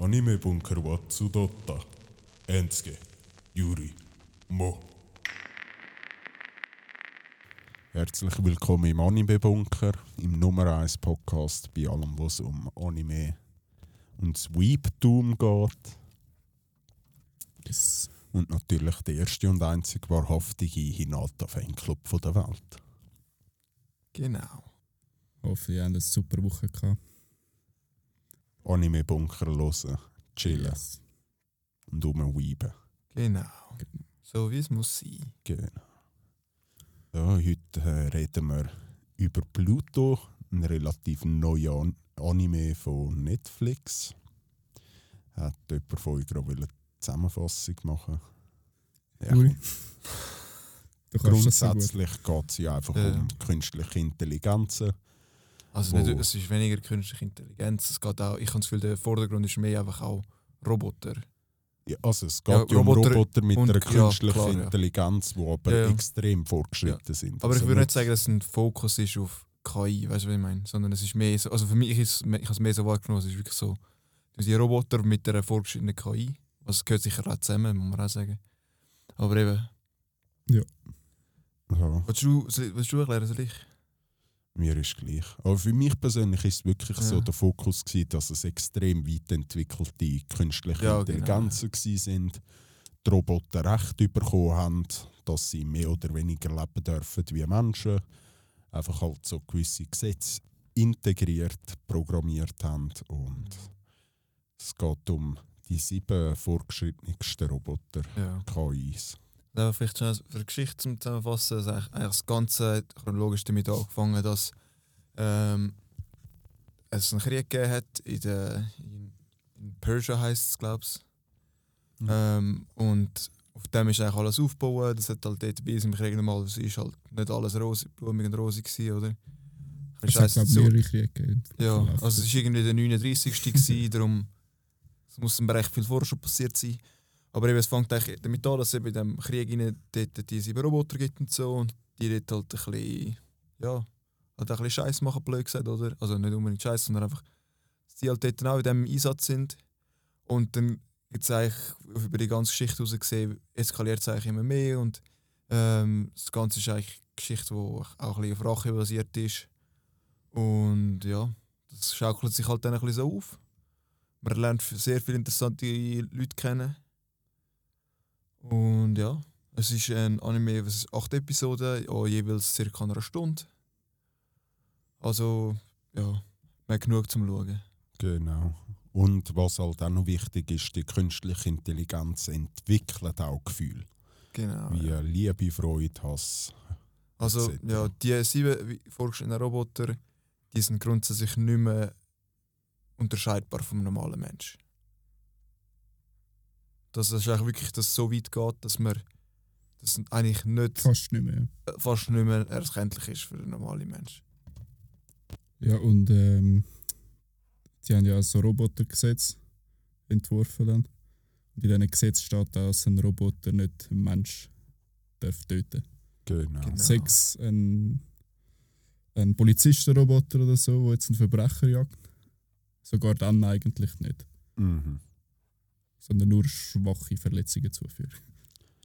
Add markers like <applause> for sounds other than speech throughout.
Anime Bunker Watsudota. Enske. Yuri. Mo. Herzlich willkommen im Anime Bunker, im Nummer 1 Podcast bei allem, was um Anime und das Weebtum geht. Yes. Und natürlich der erste und einzig wahrhaftige Hinata-Fanclub der Welt. Genau. Hoffe, ihr habt eine super Woche gehabt. Anime Bunker hören, chillen Yes. und umweeben. Genau. So wie es muss sein. Genau. Ja, heute äh, reden wir über Pluto, ein relativ neuer An Anime von Netflix. Hat jemand von euch gerade eine Zusammenfassung machen? Ja, gut. Grundsätzlich geht es ja einfach Ja. um künstliche Intelligenzen. Also nicht, es ist weniger künstliche Intelligenz. Es geht auch, ich habe das Gefühl, der Vordergrund ist mehr einfach auch Roboter. Ja, also es geht Ja, ja, um Roboter Roboter mit und- einer ja, künstlichen klar, ja. Intelligenz, die aber Ja, ja. extrem fortgeschritten sind. Aber Also ich würde nicht sagen, dass es ein Fokus ist auf KI, weißt du, was ich meine? Sondern es ist mehr so, also für mich ist es, ich habe es mehr so wahrgenommen, es ist wirklich so, die Roboter mit einer fortgeschrittenen KI. Also es gehört sicher auch zusammen, muss man auch sagen. Aber eben, Ja. willst du, willst du erklären, soll ich? Mir ist gleich. Aber für mich persönlich ist es wirklich so Ja. der Fokus gewesen, dass es extrem weit entwickelte künstliche Ja, Intelligenzen gewesen sind. Die Roboter Recht bekommen haben, dass sie mehr oder weniger leben dürfen wie Menschen. Einfach halt so gewisse Gesetze integriert, programmiert haben. Und es geht um die sieben fortgeschrittensten Roboter, Ja. KIs. Ja, vielleicht schon für die Geschichte zum Zusammenfassen. Also eigentlich eigentlich das Ganze hat chronologisch damit angefangen, dass ähm, es einen Krieg gegeben hat in, der, in, in Persia, heisst es, glaube ich. Mhm. Ähm, und auf dem ist eigentlich alles aufgebaut. Das hat halt dort bei im Krieg normal, es ist halt nicht alles rosig, blumig und rosig gewesen, oder? Es hat, glaube ich, dazu. mehrere Kriege gegeben. Ja, also es war irgendwie der 39. gewesen, darum es muss recht viel vorher schon passiert sein. Aber eben, es fängt eigentlich damit an, dass es in diesem Krieg rein, dort die sieben Roboter gibt und so und die dort halt ein bisschen, ja, halt ein bisschen Scheiß machen, blöd gesagt, oder? Also nicht unbedingt Scheiß, sondern einfach, dass die halt dort auch in diesem Einsatz sind. Und dann gibt es eigentlich über die ganze Geschichte heraus gesehen, eskaliert es eigentlich immer mehr und ähm, das Ganze ist eigentlich eine Geschichte, die auch ein bisschen auf Rache basiert ist. Und ja, das schaukelt sich halt dann ein bisschen so auf. Man lernt sehr viele interessante Leute kennen. Und ja, es ist ein Anime, was acht Episoden, an jeweils circa einer Stunde. Also, ja, man hat genug zum Schauen. Genau. Und was halt auch noch wichtig ist, die künstliche Intelligenz entwickelt auch Gefühle. Genau. Wie ja. Liebe, Freude, Hass. Also, etc. ja, die sieben vorgestellten Roboter, die sind grundsätzlich nicht mehr unterscheidbar vom normalen Mensch. Dass es eigentlich wirklich dass es so weit geht, dass man das eigentlich nicht Fast nicht mehr. äh, fast nicht mehr erkenntlich ist für den normalen Mensch. Ja, und ähm, sie haben ja so Robotergesetz entworfen dann. Und in diesem Gesetz steht auch, dass ein Roboter nicht einen Mensch darf töten Genau. Genau. Sechs ein, ein Polizistenroboter oder so, der jetzt einen Verbrecher jagt. Sogar dann eigentlich nicht. Mhm. Sondern nur schwache Verletzungen zuführen.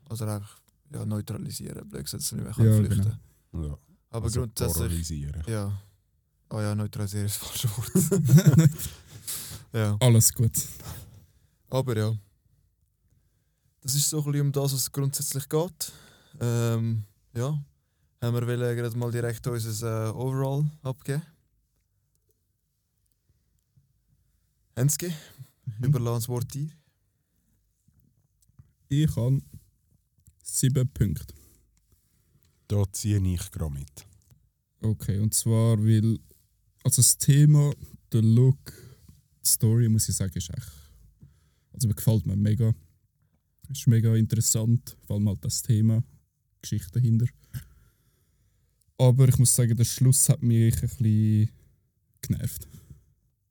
Also einfach ja, neutralisieren, blöd gesagt, dass er nicht mehr Ja, flüchten genau. Ja. Aber also grundsätzlich. Ja. Oh ja, neutralisieren ist das falsche Wort. <laughs> ja. Alles gut. Aber ja. Das ist so ein bisschen um das, was es grundsätzlich geht. Ähm, ja. Haben wir wollen gerade mal direkt unser äh, Overall abgeben. Henske, Mhm. überlass das Wort dir. Ich habe sieben Punkte. Da ziehe ich gerade mit. Okay, und zwar, weil also das Thema, der Look, die Story, muss ich sagen, ist echt. Also mir gefällt mir mega. Ist mega interessant, vor allem halt das Thema, die Geschichte dahinter. Aber ich muss sagen, der Schluss hat mich ein bisschen genervt.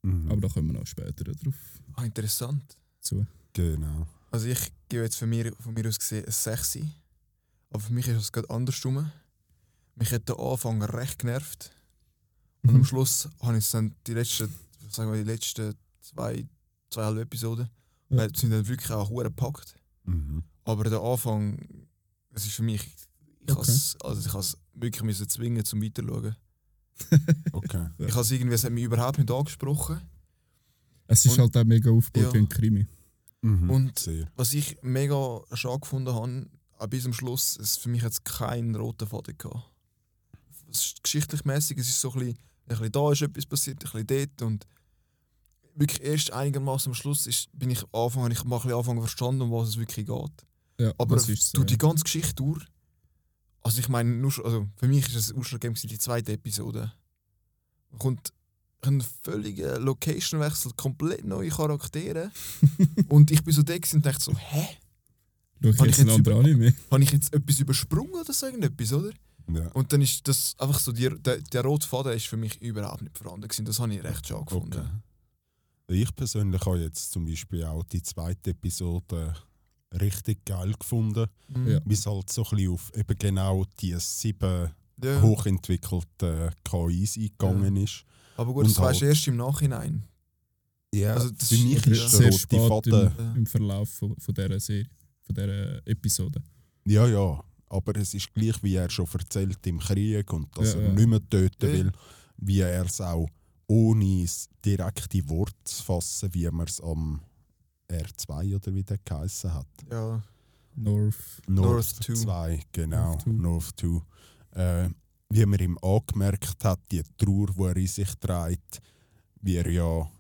Mhm. Aber da kommen wir noch später drauf Ah, interessant. zu. Genau. Also ich gebe jetzt von mir, von mir aus gesehen ein 6. Aber für mich ist es gerade andersrum. Mich hat der Anfang recht genervt. Und am Mhm. Schluss habe ich es dann die letzten, sagen wir, die letzten zwei zwei halbe Episoden. Ja. Sind dann wirklich auch hure gepackt. Mhm. Aber der Anfang, es ist für mich, ich Okay. has, also ich has wirklich müssen zwingen zum Weiterschauen. <laughs> Okay. Ich has irgendwie, es hat mich überhaupt nicht angesprochen. Es ist Und- halt auch mega aufgebaut Ja. wie ein Krimi. Mhm. Und- Sehr. Was ich mega schade gefunden habe, bis zum Schluss, es für mich jetzt keinen roten Faden gehabt. Es ist geschichtlich mäßig, es ist so ein bisschen, ein bisschen da ist etwas passiert, ein bisschen dort und wirklich erst einigermaßen am Schluss ist, bin ich am Anfang, habe ich mal ein bisschen angefangen verstanden, um was es wirklich geht. Ja, Aber ist so, durch die ja. ganze Geschichte durch, also ich meine, also für mich ist es ausschlaggebend die zweite Episode. Kommt ein völliger Location-Wechsel, komplett neue Charaktere. <laughs> und ich bin so da und dachte so, hä? Ich Habe jetzt ich ein jetzt? Habe ich jetzt etwas übersprungen oder so irgendetwas, oder? Ja. Und dann ist das einfach so, die, der, der rote Faden ist für mich überhaupt nicht vorhanden gewesen. Das habe ich recht schade gefunden. Okay. Ich persönlich habe jetzt zum Beispiel auch die zweite Episode richtig geil gefunden, Mhm. Ja. wie es halt so ein bisschen auf eben genau die sieben Ja. hochentwickelten KIs eingegangen ist. Aber gut, Und das weißt du halt- erst im Nachhinein. Ja, Also das für mich ist der sehr spät im, im Verlauf von, von dieser Serie, von dieser Episode. Ja, ja. Aber es ist gleich, wie er schon erzählt im Krieg und dass Ja, er ja. nicht mehr töten Ja. will, wie er es auch ohne das direkte Wort zu fassen, wie man es am R2 oder wie der geheißen hat. Ja. North. North, North 2. 2, genau. North 2. North 2. Äh, wie man ihm angemerkt hat, die Trauer, die er in sich trägt, wie er ja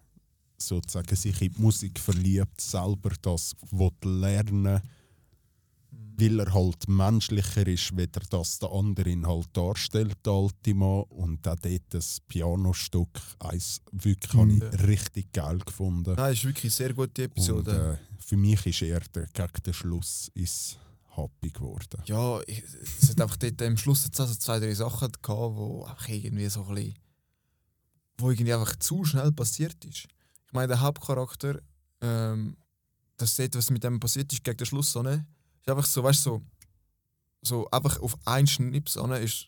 sozusagen sich in die Musik verliebt, selber das will lernen weil er halt menschlicher ist, wie er das der andere ihn halt darstellt, der alte Mann. Und auch dort das Pianostück, eins wirklich Mhm. habe ich richtig geil gefunden. Nein, ist wirklich eine sehr gute Und Episode. äh, für mich ist er der, gegen den Schluss ist happy geworden. Ja, ich, es hat einfach dort am Schluss jetzt also zwei, drei Sachen gehabt, wo einfach irgendwie so ein bisschen, wo irgendwie einfach zu schnell passiert ist. Ich meine, der Hauptcharakter, ähm, das sieht, was mit dem passiert ist gegen den Schluss, so, ne? ist einfach so, weißt du, so, so einfach auf einen Schnips an, ist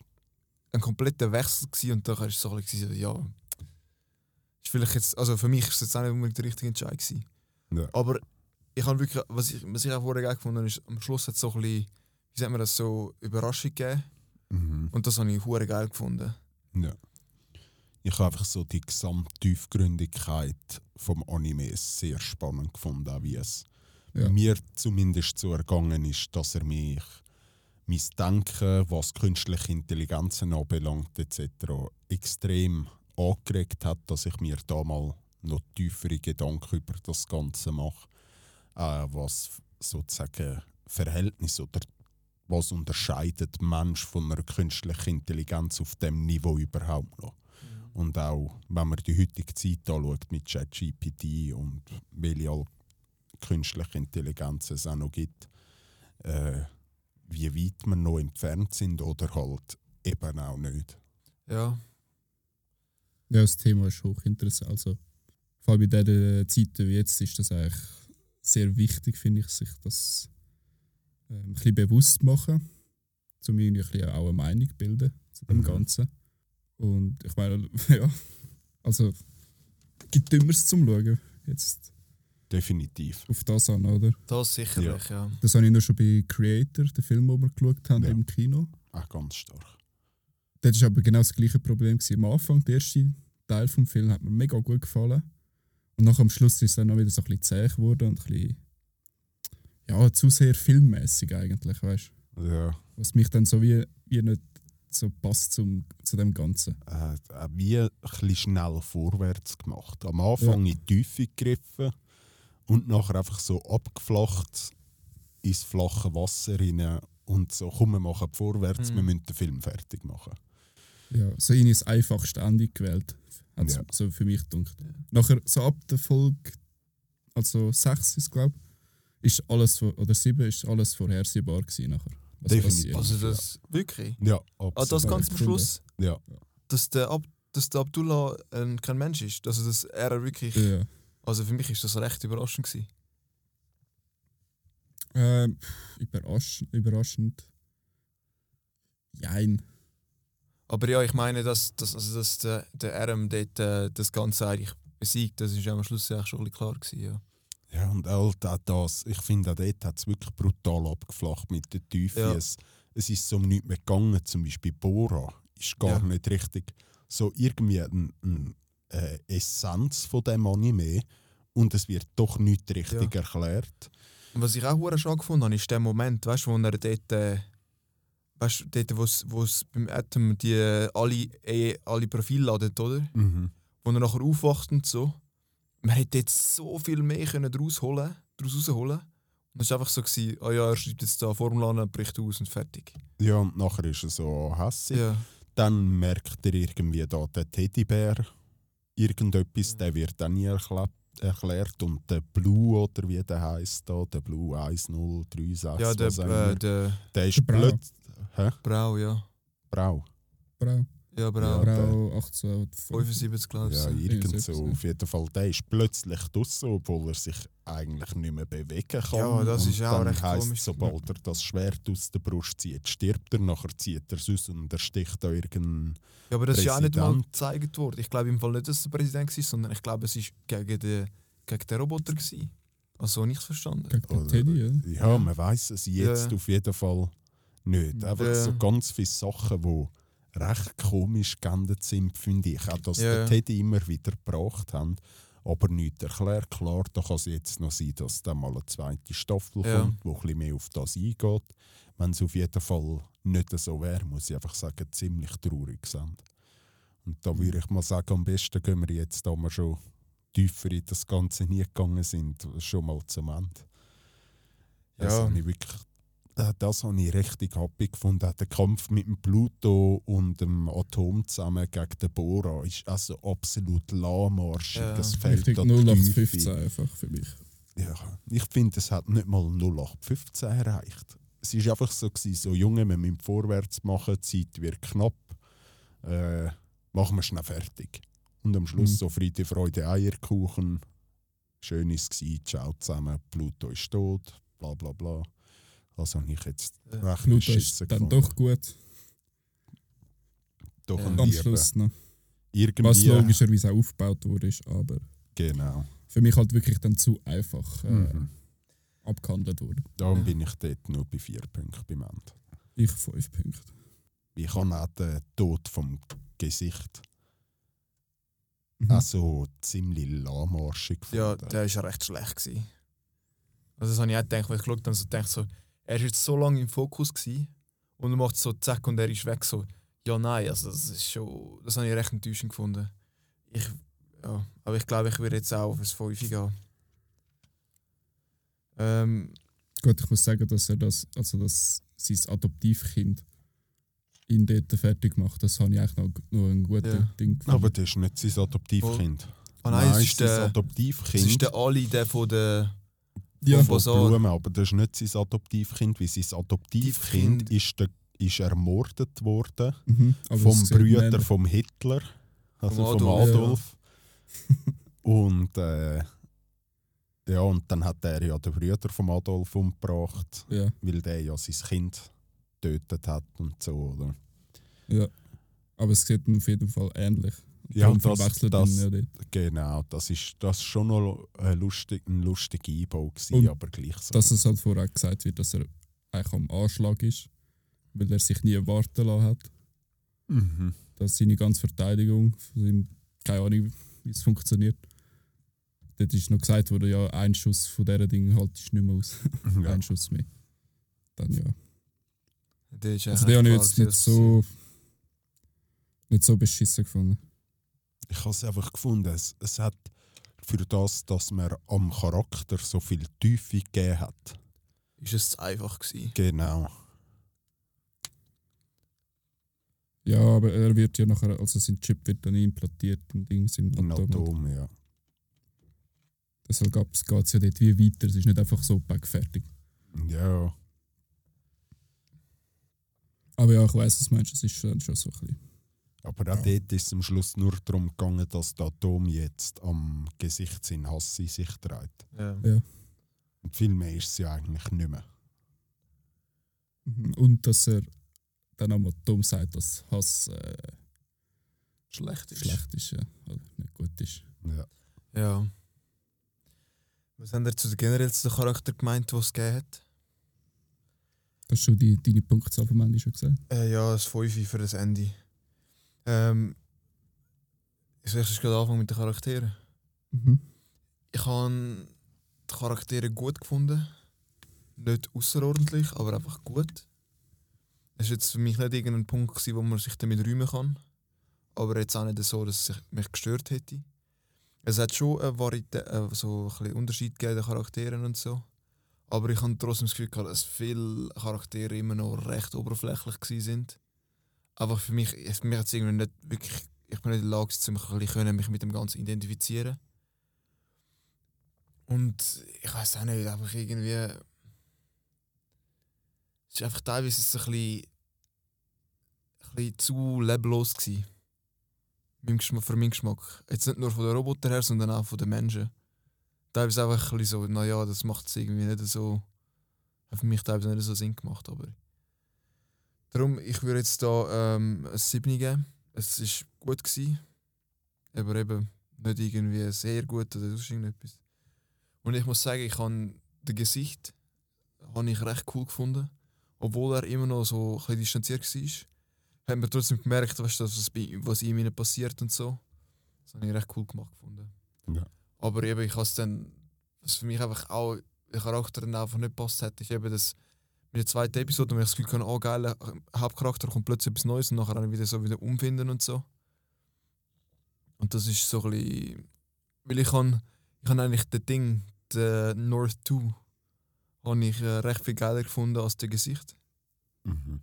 ein kompletter Wechsel gewesen und dann ist es so so, ja, ist vielleicht jetzt, also für mich ist es jetzt auch nicht unbedingt der richtige Entscheid gewesen. Ja. Aber ich habe wirklich, was ich, was ich auch vorher geil gefunden habe, ist, am Schluss hat es so ein bisschen, wie sagt man das, so Überraschung gegeben. Mhm. Und das habe ich hure geil gefunden. Ja. Ich habe einfach so die Gesamttiefgründigkeit vom Anime sehr spannend gefunden, auch wie es Ja. mir zumindest so ergangen ist, dass er mich mein Denken, was künstliche Intelligenzen anbelangt etc. extrem angeregt hat, dass ich mir da mal noch tiefere Gedanken über das Ganze mache, äh, was sozusagen Verhältnis oder was unterscheidet Mensch von einer künstlichen Intelligenz auf dem Niveau überhaupt noch. Und auch, wenn man die heutige Zeit anschaut mit ChatGPT und welche all künstliche Intelligenz es auch noch gibt, äh, wie weit wir noch entfernt sind oder halt eben auch nicht. Ja, Ja, das Thema ist hochinteressant. Also, vor allem in dieser Zeit wie jetzt ist das eigentlich sehr wichtig, finde ich, sich das ähm, ein bisschen bewusst machen, um irgendwie ein bisschen auch eine Meinung zu bilden zu dem Mhm. Ganzen. Und ich meine, <laughs> ja, also gibt Dümmeres zum Schauen jetzt Definitiv. auf das an, oder? das sicherlich, ja. Das habe ich nur schon bei Creator, den Film, den wir geschaut haben Ja. im Kino. Auch ganz stark. Dort war aber genau das gleiche Problem. Gewesen. Am Anfang, der erste Teil des Films, hat mir mega gut gefallen. Und nach am Schluss ist es dann auch wieder so ein bisschen zäh geworden und ein bisschen, ja, zu sehr filmmäßig eigentlich, weißt du? Ja, Was mich dann so wie, wie nicht so passt zum, zu dem Ganzen. äh, äh, wie ein bisschen schnell vorwärts gemacht. Am Anfang in die Tiefe gegriffen und nachher einfach so abgeflacht ins flache Wasser rein und so, komm, wir machen vorwärts, Mhm. wir müssen den Film fertig machen. Ja, so in das einfachste Ende gewählt, hat Ja. so für mich gedacht. Nachher, so ab der Folge, also 6 ist glaube ist alles, vor- oder 7 ist alles vorhersehbar gewesen nachher. was Definitiv. Also das, wirklich? Ja, Ah, absolut. das ganz am. Schluss, Ja, dass der, Ab dass der Abdullah äh, kein Mensch ist. Also dass er wirklich, Ja. also für mich ist das recht überraschend gewesen. Ähm, pff, überrasch überraschend. Jein. Aber ja, ich meine, dass, dass, also dass der, der Adam dort äh, das Ganze eigentlich besiegt. Das ist am Schluss eigentlich schon klar gewesen, ja. Ja, und all da- das, ich finde, auch dort hat es wirklich brutal abgeflacht mit der Tiefe. Ja. Es, es ist so um nichts mehr gegangen, zum Beispiel Bora ist gar Ja. nicht richtig so irgendwie eine ein, äh, Essenz von dem Anime und es wird doch nicht richtig erklärt. Und was ich auch schade gefunden habe, ist der Moment, weißt wo er dort, äh, weißt du, dort, wo's, wo's beim Atom die alle, eh, alle Profile ladet, oder? Mhm. Wo er nachher aufwacht und so. Man hätte jetzt so viel mehr können daraus holen, daraus rausholen. Und es war einfach so, gewesen, oh ja, er schreibt jetzt da Formel an, bricht aus und fertig. Ja, und nachher ist er so hässig. Ja. Dann merkt er irgendwie da der Teddybär irgendetwas, der wird dann nie erklärt, erklärt. Und der Blue, oder wie der heißt da, der Blue 1036, Ja, der, äh, der der ist plötzlich... Hä? Brau, ja. Brau? Brau. Ja, Brau. Ja, Brau 18. 75, glaube ich. Ja, irgend so. Auf jeden Fall, der ist plötzlich draussen, obwohl er sich eigentlich nicht mehr bewegen kann. Ja, das und ist auch recht heisst, komisch. sobald er das Schwert aus der Brust zieht, stirbt er, nachher zieht er es aus und er sticht da irgendeinen... Ja, aber das ist ja auch nicht mal Präsident. gezeigt worden. Ich glaube im Fall nicht, dass es der Präsident war, sondern ich glaube, es war gegen den, gegen den Roboter. Gewesen. Also nichts verstanden. Gegen den Teddy, ja. Ja, man weiß es jetzt Ja. auf jeden Fall nicht. Einfach Ja. so ganz viele Sachen, die recht komisch geendet sind, finde ich. Auch, dass Ja, der. Teddy immer wieder gebracht haben, aber nichts erklärt. Klar, da kann es jetzt noch sein, dass da mal eine zweite Staffel Ja. kommt, die ein bisschen mehr auf das eingeht. Wenn es auf jeden Fall nicht so wäre, muss ich einfach sagen, ziemlich traurig sind. Und da würde ich mal sagen, am besten gehen wir jetzt, da wir schon tiefer in das Ganze nie gegangen sind, schon mal zum Ende. Das Ja. habe ich wirklich, äh, das habe ich richtig happy gefunden. Der Kampf mit dem Pluto und dem Atom zusammen gegen den Bora ist also absolut lahmarschig. Ja. Es fällt Richtig da 0815 Tiefe. einfach für mich. Ja, ich finde, es hat nicht mal 0815 erreicht. Es war einfach so, gewesen, so Junge, wir müssen vorwärts machen, die Zeit wird knapp. Äh, machen wir schnell fertig. Und am Schluss Mhm. so Friede, Freude, Eierkuchen. Schön ist es, ciao zusammen, Pluto ist tot, bla bla bla. Also habe ich jetzt Ja. recht Pluto beschissen dann gefunden. doch gut. Doch Ja. ein Am. Schluss noch. Was Irgendwie, logischerweise auch aufgebaut wurde, ist, aber genau. für mich halt wirklich dann zu einfach äh, Mhm. abgehandelt wurde. Darum Ja. bin ich dort nur bei vier Punkten beim Ende. Ich fünf Punkte. Ich habe auch den Tod vom Gesicht Mhm. also ziemlich lahmarschig Ja, gefunden. der war recht schlecht. Gewesen. Also das habe ich auch gedacht, weil ich geschaut habe, so gedacht, so, er war jetzt so lange im Fokus gewesen, und er macht so zack und er ist weg. So, ja, nein, also das ist schon, das habe ich recht enttäuschend gefunden. Ich, ja, aber ich glaube, ich würde jetzt auch auf ein 5 gehen. Ähm, Gut, ich muss sagen, dass er das, also dass sein Adoptivkind ihn dort fertig macht, das habe ich eigentlich noch, noch ein gutes Ja. Ding gefunden. Aber das ist nicht sein Adoptivkind. oh nein, es ist sein der, Adoptivkind. es ist der Ali, der von der. Ja, von Basar. Blumen, aber das ist nicht sein Adoptivkind, weil sein Adoptivkind Adoptivkind. ist, der, ist ermordet worden mhm, vom Brüder vom Hitler, also Vom vom Adolf, Adolf. und äh, ja, und dann hat er ja den Brüder vom Adolf umgebracht, Ja, weil der ja sein Kind getötet hat und so, oder? ja. Aber es sieht auf jeden Fall ähnlich. Ja, das, das, ja genau, das ist das ist schon noch ein, lustig, ein lustiger Einbau gewesen, Und aber gleich so. Dass es halt vorher gesagt wird, dass er eigentlich am Anschlag ist, weil er sich nie warten lassen hat. mhm. Das ist seine ganze Verteidigung. Keine Ahnung, wie es funktioniert. Dort ist noch gesagt worden, ja, ein Schuss von dieser Ding haltest du nicht mehr aus. <laughs> ja. Ein Schuss mehr. Dann ja. Der ist Also den habe ich jetzt nicht dass- so, nicht so beschissen gefunden. Ich habe es einfach gefunden, es, es hat für das, dass man am Charakter so viel Tiefe gegeben hat. Ist es zu einfach gewesen. Genau. Ja, aber er wird ja nachher, also sein Chip wird dann implantiert in Dings im Ein Atom. Atom, ja. Deshalb geht es ja dort wie weiter. Es ist nicht einfach so back fertig. Ja, Aber ja, ich weiß, was du meinst. Es ist schon, schon so ein bisschen. Aber auch dort ist es am Schluss nur darum gegangen, dass der Atom jetzt am Gesicht seinen Hass in sich trägt. Ja. Ja. Und viel mehr ist es ja eigentlich nicht mehr. Mhm. Und dass er dann am Atom sagt, dass Hass äh, Schlecht ist. schlecht ist, ja. Oder nicht gut ist. Ja. Ja. Was haben ihr zu den generell zu den Charakter gemeint, die es gegeben hat? Hast du die, deine Punktzahl vom Ende schon gesagt? Äh, ja, das 5 für das Ende. Ähm, ich soll gerade anfangen mit den Charakteren. Mhm. Ich habe die Charaktere gut gefunden. Nicht außerordentlich, aber einfach gut. Es war jetzt für mich nicht irgendein Punkt, gewesen, wo man sich damit rühmen kann. Aber jetzt auch nicht so, dass es mich gestört hätte. Es hat schon eine Varietät, äh, so ein Unterschied gegeben Charakteren und so. Aber ich habe trotzdem das Gefühl, dass viele Charaktere immer noch recht oberflächlich sind. Einfach für mich, mich hat's irgendwie nicht wirklich, ich bin nicht in der Lage, um ein bisschen können, mich mit dem Ganzen identifizieren. Und ich weiß auch nicht, einfach irgendwie. Es ist einfach teilweise so ein bisschen, ein bisschen zu leblos gewesen. Für meinen Geschmack. Jetzt nicht nur von den Robotern her, sondern auch von den Menschen. Teilweise einfach ein bisschen so, naja, das macht es irgendwie nicht so. Hat für mich teilweise nicht so Sinn gemacht, aber. Darum, ich würde jetzt da ähm, ein 7 geben. Es war gut. Gewesen, aber eben nicht irgendwie sehr gut oder sonst irgendetwas. Und ich muss sagen, ich habe das Gesicht habe ich recht cool gefunden. Obwohl er immer noch so ein bisschen distanziert war, hat man trotzdem gemerkt, weißt, was, was ihm innen passiert und so. Das habe ich recht cool gemacht gefunden. Ja. Aber eben, ich habe es dann, was für mich einfach auch der Charakter dann einfach nicht passt hat, ist eben das mit der zweiten Episode, wo ich das Gefühl hatte, oh geil, Hauptcharakter kommt plötzlich etwas Neues und nachher dann wieder so wieder umfinden und so. Und das ist so ein bisschen, weil ich habe ich eigentlich das Ding, der North 2, habe ich äh, recht viel geiler gefunden als das Gesicht. Mhm.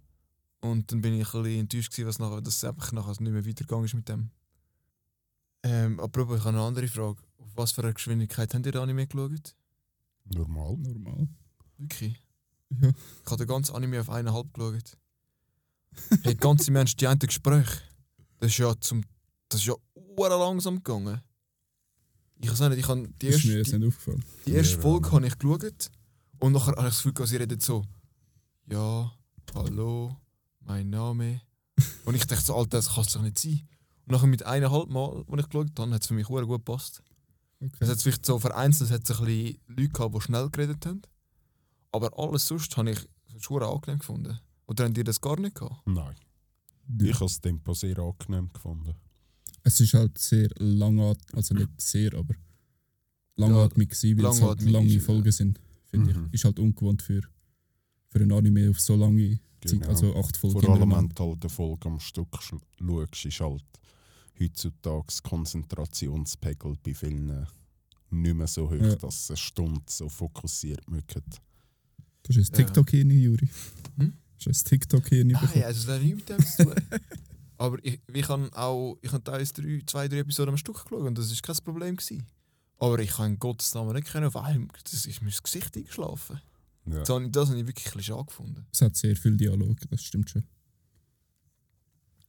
Und dann bin ich ein bisschen enttäuscht, gewesen, was nachher, dass es einfach nachher nicht mehr weitergegangen ist mit dem. Ähm, apropos, ich habe eine andere Frage. Auf was für eine Geschwindigkeit habt ihr den Anime geschaut? Normal. Normal. Wirklich? Ja. Ich habe den ganzen Anime auf eineinhalb geschaut. <laughs> hey, ganz im Ernst, die einen Gespräche, das ist ja zum. Das ist ja langsam gegangen. Ich weiß nicht, ich habe die Das ist mir erste, jetzt die, nicht aufgefallen. die erste Ja, Folge habe ich geschaut und nachher habe ich das Gefühl, sie redet so. Ja, hallo, mein Name. <laughs> Und ich dachte so, Alter, das kann es doch nicht sein. Und nachher mit eineinhalb Mal, als ich geschaut habe, hat es für mich gut gepasst. Es Okay. hat vielleicht so vereinzelt hat es ein bisschen Leute gehabt, die schnell geredet haben. Aber alles sonst habe ich schon angenehm gefunden. Oder habt ihr das gar nicht gehabt? Nein. Ja. Ich habe das Tempo sehr angenehm gefunden. Es ist halt sehr langatmig, also nicht sehr, aber langatmig gewesen, weil es halt lange ist, Folgen sind, finde Mhm. ich. Ist halt ungewohnt für, für ein Anime auf so lange Zeit, Genau. also acht Folgen Vor allem, wenn du halt eine Folge am Stück sch- schaust, ist halt heutzutage das Konzentrationspegel bei vielen nicht mehr so hoch, Ja. dass eine Stunde so fokussiert mögen. Das ist ein Ja. TikTok-Hirn, Juri. Hm? Das ist ein TikTok-Hirn Nein, bekommen. also das hat nichts mit dem zu tun. <laughs> Aber ich, ich habe auch ich habe teilweise drei, zwei, drei Episoden am Stück geschaut und das war kein Problem. Gewesen. Aber ich kann in Gottes Namen nicht können, weil das ist mir das Gesicht eingeschlafen. Ja. Das habe ich, das habe ich wirklich ein bisschen schade gefunden. Es hat sehr viel Dialog, das stimmt schon.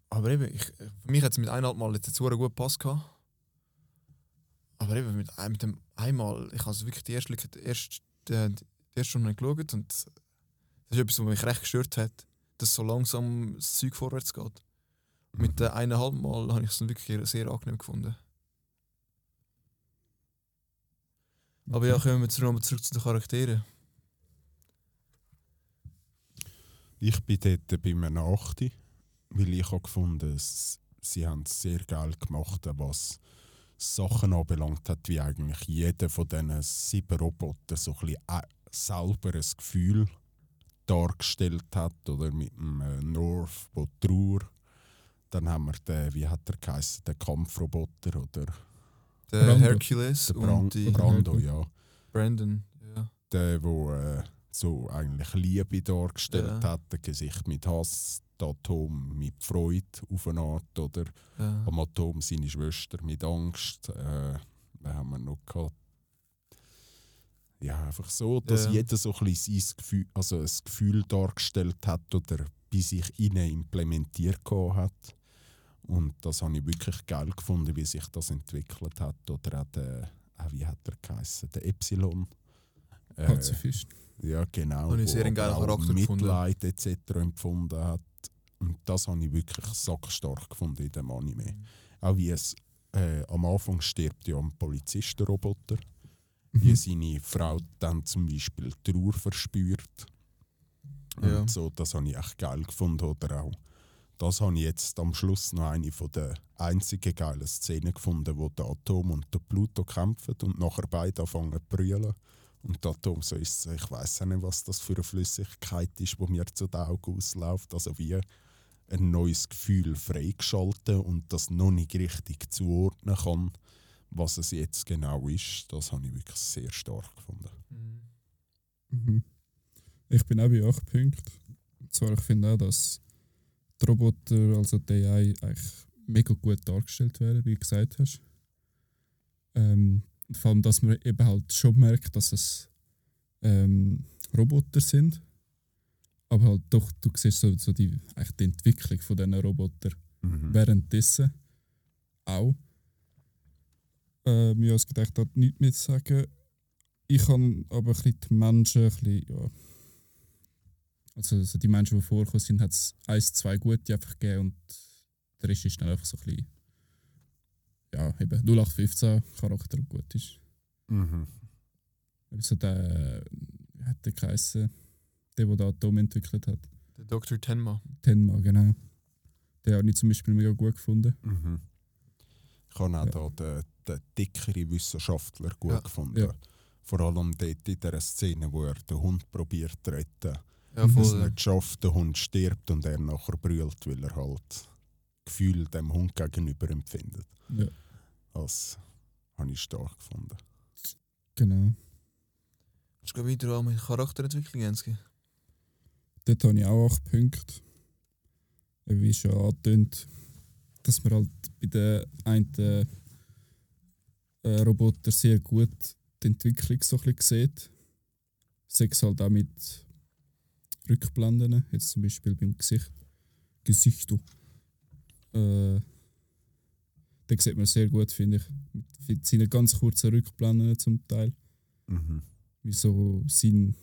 Aber eben, ich, für mich hat es mit eineinhalb Mal jetzt gut gepasst. gehabt. Aber eben mit, ein- mit dem einmal, ich habe es wirklich die erste, die erste, die, die erste Stunde geschaut und das ist etwas, was mich recht gestört hat, dass so langsam das Zeug vorwärts geht. Mit den eineinhalb Mal habe ich es wirklich sehr angenehm gefunden. Aber ja, kommen wir zurück, nochmal zurück zu den Charakteren. Ich bin dort bei einem 8, weil ich habe gefunden, sie haben es sehr geil gemacht, was Sachen anbelangt hat, wie eigentlich jeder von diesen sieben Robotern so ein bisschen selber ein Gefühl dargestellt hat, oder mit dem äh, North, wo Trauer. Dann haben wir den, wie hat er geheißen, den Kampfroboter, oder Der Brando. Hercules der und Brand, die Brando, ja. Brandon. Ja. der, wo äh, so eigentlich Liebe dargestellt Ja. hat, ein Gesicht mit Hass, das Atom mit Freude auf eine Art, oder Ja. am Atom seine Schwester mit Angst. Äh, haben wir noch gehabt? Ja, einfach so, dass Ja. jeder so ein bisschen sein Gefühl, also ein Gefühl dargestellt hat oder bei sich innen implementiert hat. Und das habe ich wirklich geil gefunden, wie sich das entwickelt hat. Oder auch der, ah, wie hat er geheißen? Der Epsilon. Äh, Pazifist. ja, genau. Habe ich sehr einen geilen auch Charakter gefunden. Mitleid etc. empfunden hat. Und das habe ich wirklich sackstark gefunden in dem Anime. Auch wie es äh, am Anfang stirbt ja ein Polizistenroboter, wie Mhm. seine Frau dann zum Beispiel Trauer verspürt. Und Ja. so, das habe ich echt geil gefunden. Oder auch, das habe ich jetzt am Schluss noch eine von der einzigen geilen Szenen gefunden, wo der Atom und der Pluto kämpfen und nachher beide anfangen zu brüllen. Und der Atom so ist, ich weiß nicht, was das für eine Flüssigkeit ist, wo mir zu den Augen ausläuft. Also wie ein neues Gefühl freigeschalten und das noch nicht richtig zuordnen kann, was es jetzt genau ist. Das habe ich wirklich sehr stark gefunden. Mhm. Ich bin auch bei 8 Punkten. Und zwar, ich finde auch, dass die Roboter, also die AI, eigentlich mega gut dargestellt werden, wie du gesagt hast. Ähm, vor allem, dass man eben halt schon merkt, dass es ähm, Roboter sind. Aber halt doch, du siehst so, so die, eigentlich die Entwicklung von diesen Robotern Mhm. währenddessen auch. Ja, es gibt eigentlich dort nichts mehr zu sagen. Ich kann aber ein bisschen die Menschen, ein bisschen, ja. Also, also die Menschen, die vorgekommen sind, hat es eins, zwei gute einfach gegeben und der Rest ist dann einfach so ein bisschen, ja, eben 0815 Charakter und gut ist. Mhm. Also der, wie hat der geheißen? Der, der den Atom entwickelt hat. Der Dr. Tenma. Tenma, genau. Den habe ich zum Beispiel mega gut gefunden. Mhm. Ich habe auch Ja. da den, den dickeren Wissenschaftler gut Ja. gefunden. Ja. Vor allem dort in der Szene, wo er den Hund probiert zu retten. Ja. Es nicht schafft, der Hund stirbt und er nachher brüllt, weil er halt Gefühl dem Hund gegenüber empfindet. Ja, Das habe ich stark gefunden. genau. Ich glaube, wieder auch mit Charakterentwicklung Enski. Dort habe ich auch 8 Punkte. Wie schon angetönt, dass man halt bei den einen äh, Roboter sehr gut die Entwicklung so ein bisschen sieht. Sei es halt auch mit Rückblenden, jetzt zum Beispiel beim Gesicht. Gesicht. Äh, den sieht man sehr gut, finde ich. Mit seinen ganz kurzen Rückblenden zum Teil Mhm. wie so sein,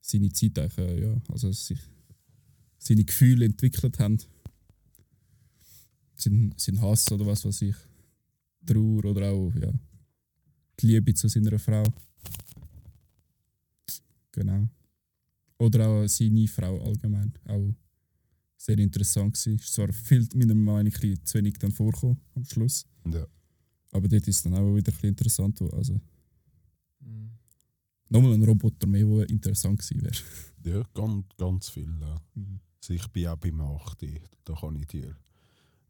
seine Zeit eigentlich, äh, ja, also sich, seine Gefühle entwickelt haben. Sein, sein Hass oder was weiß ich. Trauer oder auch ja, die Liebe zu seiner Frau. Genau. Oder auch seine Frau allgemein. Auch sehr interessant gewesen. Ist zwar viel meiner Meinung nach zu wenig dann vorgekommen am Schluss. Ja. Aber dort ist es dann auch wieder ein bisschen interessant. wo- Also, Mhm. nochmal ein Roboter mehr, der interessant gewesen wäre. Ja, ganz, ganz viel. Ja. Also ich bin auch beim 8. Da kann ich dir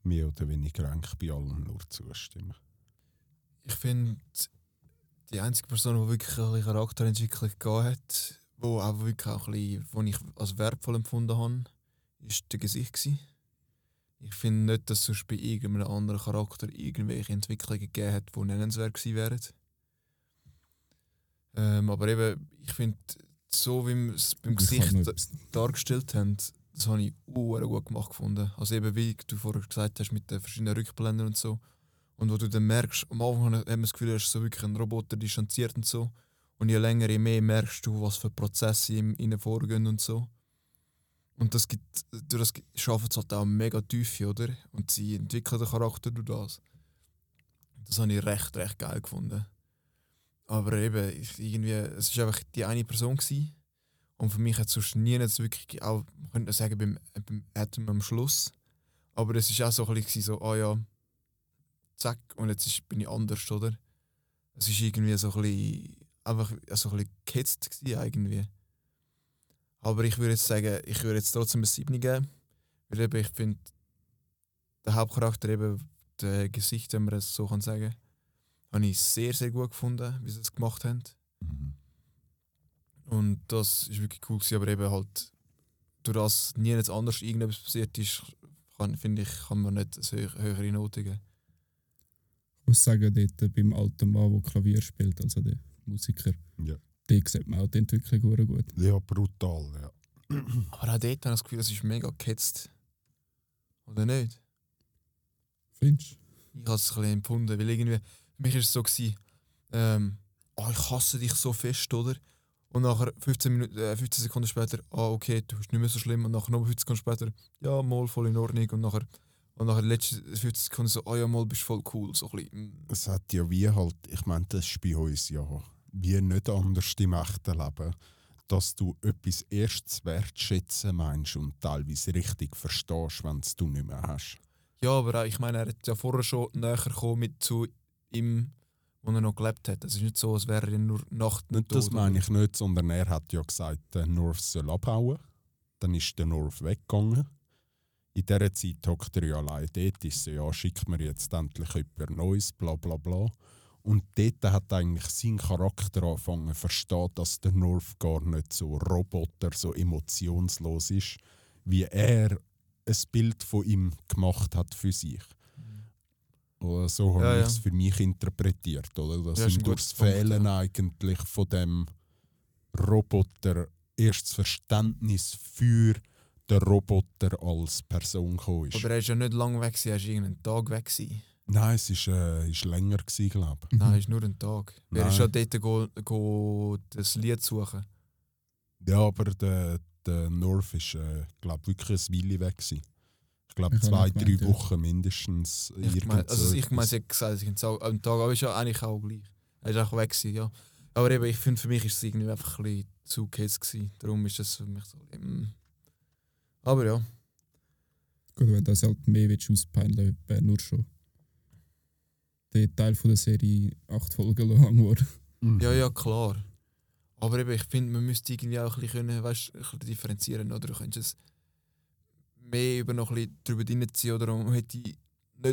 mehr oder weniger eigentlich bei allem nur zustimmen. Ich finde, die einzige Person, die wirklich eine Charakterentwicklung gehabt hat, wo auch wirklich auch ein bisschen, wo ich als wertvoll empfunden habe, ist der Gesicht gewesen. Ich finde nicht, dass es sonst bei irgendeinem anderen Charakter irgendwelche Entwicklungen gegeben hat, die nennenswert gewesen wären. Ähm, aber eben, ich finde, so wie wir es beim Ich Gesicht dargestellt haben, das habe ich uh, gut gemacht gefunden. Also eben wie du vorher gesagt hast mit den verschiedenen Rückblenden und so. Und wo du dann merkst, am Anfang haben wir das Gefühl, er ist so wirklich ein Roboter distanziert und so. Und je länger, je mehr merkst du, was für Prozesse in ihnen vorgehen und so. Und das gibt, durch das schaffen es halt auch mega Tiefe, oder? Und sie entwickeln den Charakter durch das. Das habe ich recht, recht geil gefunden. Aber eben, ich, irgendwie, es war einfach die eine Person. Gewesen. Und für mich hat es sonst nie wirklich, auch, man könnte sagen, beim, beim Atom am Schluss. Aber es war auch so ein bisschen so, ah ja, zack, und jetzt ist, bin ich anders, oder? Es war irgendwie so ein bisschen, einfach so ein bisschen gehetzt irgendwie. Aber ich würde jetzt sagen, ich würde jetzt trotzdem ein 7 geben. Weil eben, ich finde, der Hauptcharakter, eben, der Gesicht, wenn man es so kann sagen, habe ich sehr, sehr gut gefunden, wie sie es gemacht haben. Mhm. Und das ist wirklich cool gewesen, aber eben halt, durch das nie jetzt anders irgendetwas passiert ist, kann, finde ich, kann man nicht eine höh- höhere Note geben. Ich muss sagen, dort beim alten Mann, der Klavier spielt, also der Musiker, Ja. der sieht man auch die Entwicklung sehr gut. ja, brutal. Ja. <clears throat> Aber auch dort habe ich das Gefühl, das ist mega gehetzt. Oder nicht? Findest Ich habe es ein bisschen empfunden, weil irgendwie, für mich war es so, gewesen, ähm, oh, ich hasse dich so fest, oder? Und nachher 15, Minuten, äh, 15 Sekunden später, ah, okay, du bist nicht mehr so schlimm. Und nachher noch 15 Sekunden später, ja, mal voll in Ordnung. Und nachher, Und nach den letzten 50 Sekunden so, oh ja, mal bist du voll cool. So ein mm. Es hat ja wie halt, ich meine, das ist bei uns ja wie nicht anders im echten Leben, dass du etwas erst wertschätzen meinst und teilweise richtig verstehst, wenn es du nicht mehr hast. Ja, aber ich meine, er hat ja vorher schon näher gekommen mit zu ihm, wo er noch gelebt hat. Es ist nicht so, als wäre er nur Nacht Nicht das meine ich nicht, sondern er hat ja gesagt, der North soll abhauen. Dann ist der North weggegangen. In dieser Zeit hockt er ja allein dort, ist so, ja, schickt mir jetzt endlich jemand Neues, bla bla bla. Und dort hat eigentlich sein Charakter angefangen zu verstehen, dass der North gar nicht so Roboter, so emotionslos ist, wie er ein Bild von ihm gemacht hat für sich. Oder so habe Ja, ich ja. es für mich interpretiert. Oder? Dass Ja, ist ihm ein durch das guter Punkt, Fehlen ja. eigentlich von dem Roboter erst das Verständnis für den Roboter als Person gekommen ist. Aber er ist ja nicht lange weg, er ist irgendeinen Tag weg. Gewesen. Nein, es ist, äh, ist länger glaube ich. Nein, es ist nur ein Tag. Er ist ja dort go, go das Lied suchen. Ja, aber der, der North ist, äh, glaube wirklich ein Weile weg gewesen. Ich glaube Ich habe zwei, drei gemeint, ja. Wochen mindestens. Ich irgend mein, also so ich meine, sie hat gesagt, es ist ein Tag, aber ist ja eigentlich auch gleich. Er ist auch weg gewesen, ja. Aber eben, ich finde, für mich ist es irgendwie einfach ein bisschen zu gehetzt gewesen. Darum ist das für mich so... Mm. Aber ja, Gut, wenn das halt mehr willst auspeilen wäre nur schon der Teil von der Serie acht Folgen <laughs> lang geworden. Mhm. ja, ja, klar. Aber eben, ich finde, man müsste irgendwie auch ein bisschen, können, weißt, ein bisschen differenzieren. Oder du könntest es mehr über noch ein bisschen drüber reinziehen. Oder man hätte nicht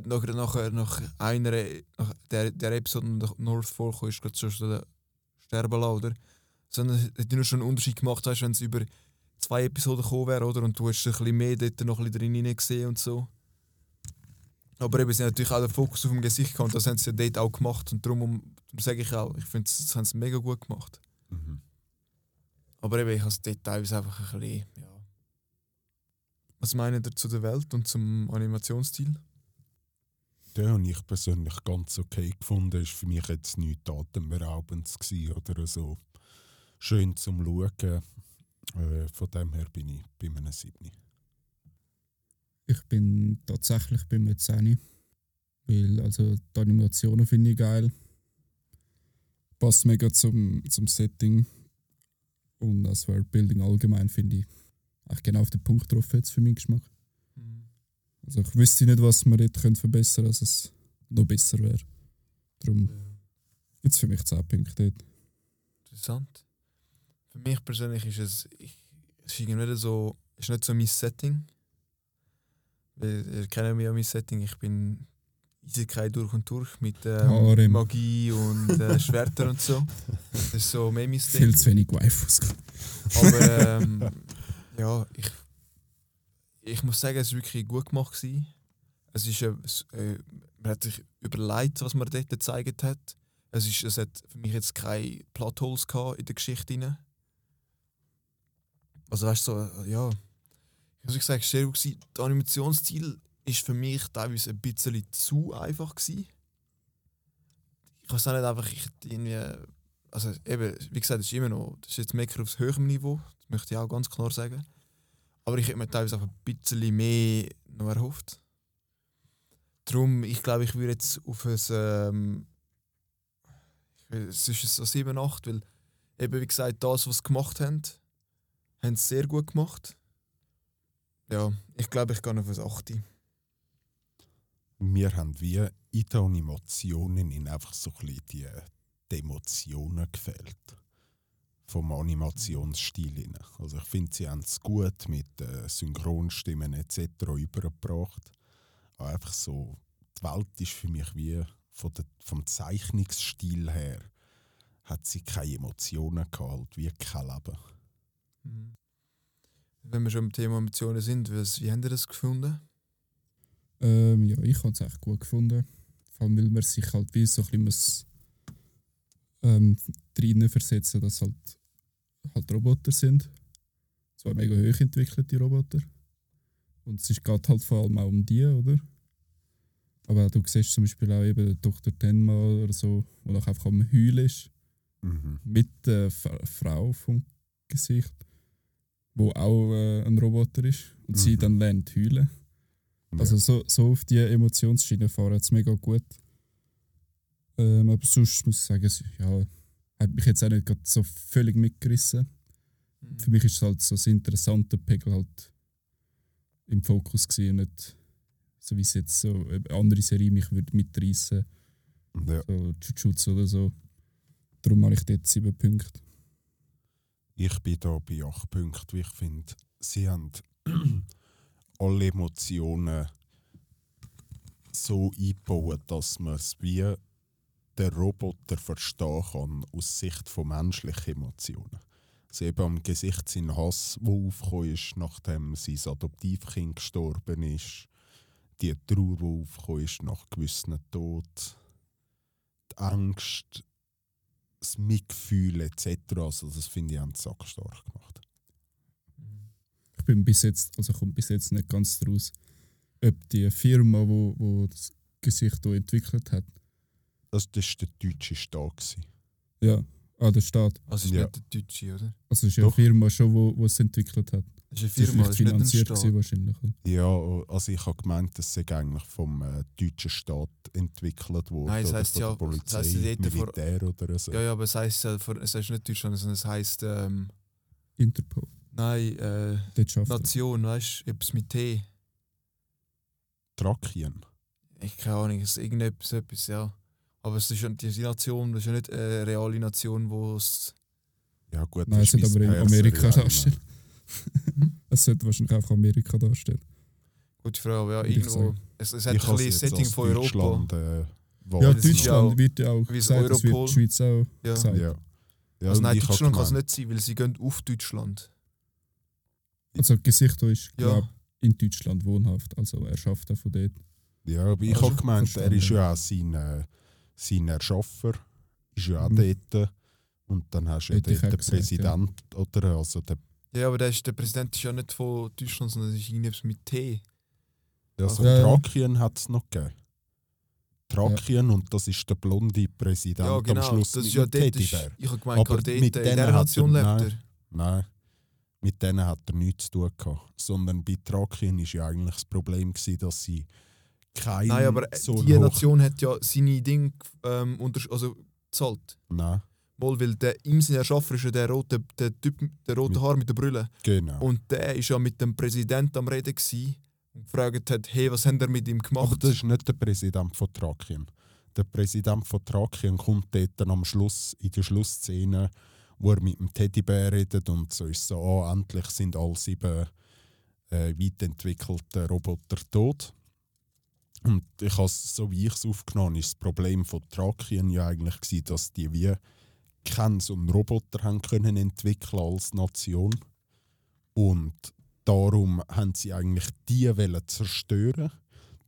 nachher, nachher nach einer nach der, der Episode nach North vorkommen, ist gerade schon sterben lassen, oder? Sondern es hätte nur schon einen Unterschied gemacht, weißt, wenn es über zwei Episoden gekommen wäre, oder? Und du hast ein bisschen mehr dort noch ein bisschen drin gesehen und so. Aber eben, sie haben natürlich auch den Fokus auf dem Gesicht gehabt und das haben sie ja dort auch gemacht. Und darum, um, darum sage ich auch, ich finde, das haben sie mega gut gemacht. Mhm. Aber eben, ich habe es dort teilweise einfach ein bisschen, ja. Was meinen ihr zu der Welt und zum Animationsstil? Den habe ich persönlich ganz okay gefunden. Ist für mich jetzt nichts atemberaubendes oder so. Schön zum Schauen. Äh, von dem her bin ich bei einem 7. Ich bin tatsächlich bei mir 10. Weil also die Animationen finde ich geil. Passt mega zum, zum Setting. Und das Worldbuilding allgemein finde ich eigentlich genau auf den Punkt getroffen jetzt für meinen Geschmack. Also ich wüsste nicht, was man dort könnte verbessern könnte, dass es noch besser wäre. Darum gibt es für mich 10 Punkte dort. Interessant. Für mich persönlich ist es, ich, es ist nicht so, ist nicht so mein Setting. Ihr kennt mich ja mein Setting, ich bin Isekai durch und durch mit Harem. Magie und äh, <laughs> Schwertern und so. Das ist so mehr mein Ding. Viel zu wenig Waifus. Aber ähm, ja, ich, ich muss sagen, es war wirklich gut gemacht. Gewesen. Es ist, äh, äh, man hat sich überlegt, was man dort gezeigt hat. Es, ist, es hat für mich jetzt keine Plotholes in der Geschichte. Rein. Also weißt du, so, äh, ja. Ich muss sagen, es war sehr gut. Der Animationsstil ist für mich teilweise ein bisschen zu einfach. Gewesen. Ich weiß auch nicht, einfach ich irgendwie also eben, wie gesagt, es ist immer noch, das ist jetzt Mecker aufs höherem Niveau, möchte ich auch ganz klar sagen. Aber ich hätte mir teilweise auch ein bisschen mehr noch erhofft. Darum, ich glaube, ich würde jetzt auf ein, ähm, es ist so 7, 8, weil eben, wie gesagt, das, was sie gemacht haben, haben sie sehr gut gemacht. Ja, ich glaube, ich gehe auf ein 8. Wir haben wie in den Animationen in einfach so ein bisschen die, die Emotionen gefehlt. Vom Animationsstil. hin. Also ich finde, sie haben es gut mit äh, Synchronstimmen etc. übergebracht. Aber einfach so, die Welt ist für mich wie von der, vom Zeichnungsstil her hat sie keine Emotionen gehabt, wie kein Leben. Mhm. Wenn wir schon beim Thema Emotionen sind, was, wie habt ihr das gefunden? Ähm, ja, ich habe es echt gut gefunden. Vor allem, weil man sich halt wie so ein bisschen muss, ähm, drinnen versetzen dass halt, halt Roboter sind. Zwar mega hoch entwickelte Roboter. Und es ist- geht halt vor allem auch um die, oder? Aber du siehst zum Beispiel auch eben Dr. Tenma oder so, wo auch einfach am Heulen ist, Mhm. mit der F- Frau vom Gesicht, wo auch äh, ein Roboter ist. Und sie Mhm. dann lernt heulen. Also so, so auf die Emotionsschiene fahren jetzt mega gut. Ähm, aber sonst muss ich sagen, ja, hat mich jetzt auch nicht so völlig mitgerissen. Mhm. Für mich ist es halt so das interessante Pegel halt im Fokus gewesen, und nicht so wie es jetzt so eine andere Serie mich würde mitreißen, Ja. so Jujutsu oder so. Darum habe ich dort sieben Punkte. Ich bin da bei 8 Punkten, ich finde, sie haben <clears throat> alle Emotionen so eingebaut, dass man es wie der Roboter verstehen kann aus Sicht von menschlichen Emotionen. Also eben am Gesicht sein Hass, der aufgekommen ist, nachdem sein Adoptivkind gestorben ist. Die Trauer, die aufgekommen ist nach gewissen Tod. Die Angst, das Mitgefühl etc. Also das finde ich, haben sie sackstark gemacht. Ich bin bis jetzt, also kommt bis jetzt nicht ganz draus, ob die Firma, wo das Gesicht entwickelt hat, Also das war der deutsche Staat. gewesen. ja, ah, der Staat. Also ist Ja. nicht der Deutsche, oder? Also es ist ja Doch. eine Firma schon, wo, wo es entwickelt hat. Das ist eine ist Firma, vielleicht ist nicht ein finanziert Staat. wahrscheinlich. Ja, also ich habe gemeint, das sei eigentlich vom äh, deutschen Staat entwickelt worden. Nein, das oder heisst ja- Polizei, das heisst ja dort vor- Militär oder so. Ja, ja, aber es heisst, ja, vor- es heißt nicht Deutschland, sondern es heisst, ähm, Interpol. nein, äh. Nation, weißt du, etwas mit T. Trakien. Ich keine Ahnung, es ist irgendetwas, etwas, ja. Aber es ist ja diese Nation, das ist ja nicht eine reale Nation, wo es. Ja gut, Nein, es sollte aber in Amerika darstellen. Es sollte wahrscheinlich einfach Amerika darstellen. Gute Frage, aber ja, Würde ich irgendwo. Es, es hat Ich ein bisschen Setting von Europa. Deutschland äh, Ja, das Deutschland auch- wird ja auch gesagt, das wird die Schweiz auch Ja. gesagt. Ja. Ja, also nein, Deutschland kann es nicht sein, weil sie gehen auf Deutschland. Also Gesicht ist, Ja. glaub, in Deutschland wohnhaft. Also er schafft auch von dort. Ja, aber ich Also, habe gemeint, er ist ja auch sein, äh, sein Erschaffer, ist ja auch Mhm. dort. Und dann hast du ja dort den gesagt, Präsident, oder? Also der, Ja, aber der, ist, der Präsident ist ja nicht von Deutschland, sondern es ist irgendetwas mit T. also Ja, ja. Trakien hat es noch gegeben. Trakien und das ist der blonde Präsident Ja, genau. am Schluss das mit ist ja dort. Ist, ich habe gemeint, Aber dort, mit in denen dieser hat er- Nation lebt nein. er. Nein, mit denen hat er nichts zu tun gehabt. Sondern bei Trakien war ja eigentlich das Problem, gewesen, dass sie kein Nein, aber so die hoch- Nation hat ja seine Dinge ähm, unter, also gezahlt. Nein, Mal, weil der, ihm sein Erschaffer ist ja der rote, der Typ, der rote Mit- Haar mit der Brille. genau. Und der ist ja mit dem Präsidenten am Reden und gefragt hat, hey, was haben ihr mit ihm gemacht? Aber das ist nicht der Präsident von Thrakien. Der Präsident von Thrakien kommt dort dann am Schluss, in der Schlussszene, wo er mit dem Teddybär redet und so ist so, oh, endlich sind alle sieben äh, weit entwickelte Roboter tot. Und ich has, so wie ich es aufgenommen habe, ist das Problem von Thrakien ja eigentlich gewesen, dass die wie keinen so einen Roboter haben können entwickeln als Nation. Und darum haben sie eigentlich die wollen zerstören,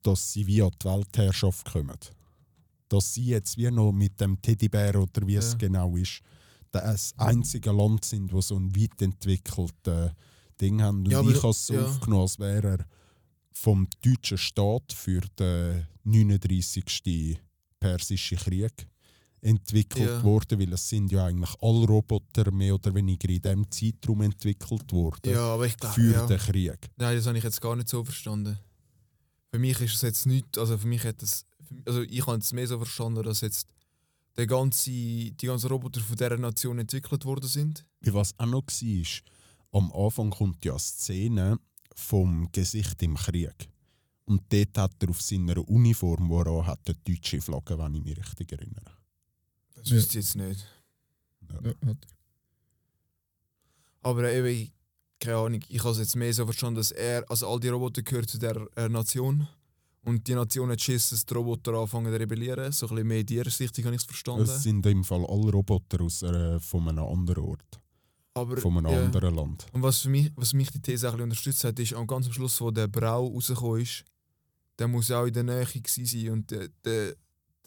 dass sie wie an die Weltherrschaft kommen. Dass sie jetzt wie noch mit dem Teddybär oder wie es Ja. genau ist, das einzige Land sind, wo so ein weit entwickeltes Ding haben. Und Ja, ich habe es so ja. aufgenommen, als wäre er vom deutschen Staat für den 39. Persischen Krieg entwickelt Ja. worden, weil es sind ja eigentlich alle Roboter mehr oder weniger in diesem Zeitraum entwickelt worden ja, aber ich glaube, für ja. den Krieg. Nein, das habe ich jetzt gar nicht so verstanden. Für mich ist es jetzt nicht, also für mich hat es, also ich habe es mehr so verstanden, dass jetzt der ganze, die ganzen Roboter von dieser Nation entwickelt worden sind. Wie Was auch noch war, am Anfang kommt ja eine Szene vom Gesicht im Krieg. Und dort hat er auf seiner Uniform, die er hat, eine deutsche Flagge, wenn ich mich richtig erinnere. Das Ja. wüsste ich jetzt nicht. Ja, hat er. Aber eben, ich- keine Ahnung, ich habe es jetzt mehr so verstanden, dass er, also all die Roboter gehören zu der äh, Nation. Und die Nation hat Schiss, dass die Roboter anfangen zu rebellieren. So ein bisschen mehr in die Richtung habe ich es verstanden. Es sind im Fall alle Roboter aus einer, von einem anderen Ort, Aber, von einem ja. anderen Land. Und was für mich, was mich die These auch unterstützt hat, ist am ganz am Schluss, wo der Brau rausgekommen ist, der muss auch in der Nähe gewesen sein und der, der,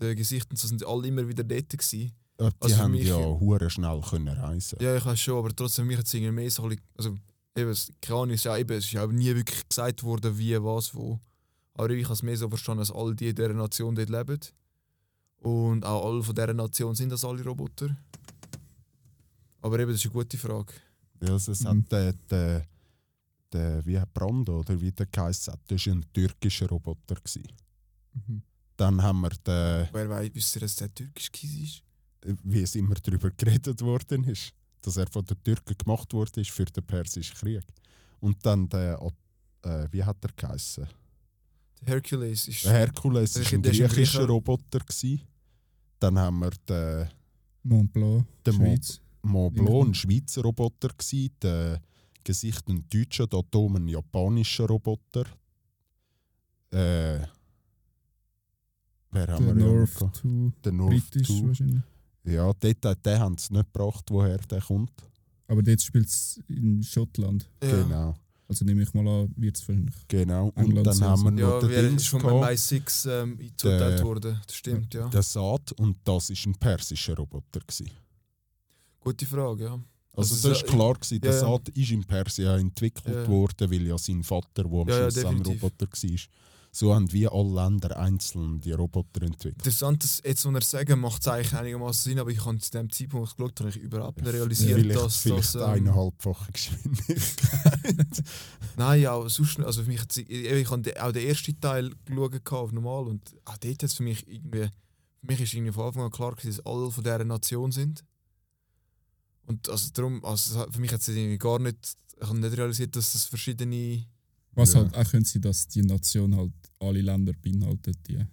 der Gesicht und so sind alle immer wieder dort gewesen. Äh, Die Also haben mich- ja hure schnell können reisen. Ja, ich weiß schon, aber trotzdem, mich hat es irgendwie mehr so ein also eben, keine Ahnung, ist ja eben, es ist ja nie wirklich gesagt worden, wie, was, wo. Aber ich habe es mehr so verstanden, dass all die in dieser Nation dort leben. Und auch alle von dieser Nation sind das alle Roboter. Aber eben, das ist eine gute Frage. Ja, also es Mhm. hat der, der, der wie Brando oder wie der geheißen hat, das war ein türkischer Roboter. Gewesen. Mhm. Dann haben wir den, Wer weiß, wisst ihr, dass der türkisch war? wie es immer darüber geredet worden ist, dass er von den Türken gemacht wurde ist für den Persischen Krieg. Und dann der, äh, wie hat er geheißen? Der Hercules ist. Der war ist- ein griechischer. Roboter. Gewesen. Dann haben wir den Mont Blanc, Der Mont- Schweiz. An. ein Schweizer Roboter. Gewesen. Der Gesicht ein deutscher, der Atom ein japanischer Roboter. Äh, wer haben Der wir ja noch North gehabt? 2, Der North britisch 2. wahrscheinlich. Ja, dort, den haben sie nicht gebracht, woher der kommt. Aber dort spielt es in Schottland. ja. Genau, Also nehme ich mal an, wird es wahrscheinlich. genau. Und England dann so- haben wir noch Ja, den wie Dings ist von gehabt, MI6 ähm, zugeteilt Der- worden. Das stimmt, ja. der Saad, und das war ein persischer Roboter. Gewesen. Gute Frage, ja. Also, Also das war klar, gewesen, der ja, ja. Saad ist in Persien entwickelt worden, weil ja sein Vater, der am Schluss ein. Roboter war, so haben wie alle Länder einzeln die Roboter entwickelt. Interessant, dass jetzt, wenn er sagen, macht es eigentlich einigermaßen Sinn, aber ich habe zu dem Zeitpunkt geschaut, habe ich überhaupt nicht realisiert, vielleicht dass vielleicht das. Ähm, eineinhalbfache Geschwindigkeit. <laughs> <laughs> nein, ja, aber sonst, also für mich, ich, habe auch den ersten Teil geschaut auf normal und auch dort hat es für mich irgendwie, für mich ist irgendwie von Anfang an klar gewesen, dass alle von dieser Nation sind. Und also darum, also für mich hat es irgendwie gar nicht, ich habe nicht realisiert, dass das verschiedene, Was Ja. halt auch könnte sein, dass die Nation halt alle Länder beinhaltet, die.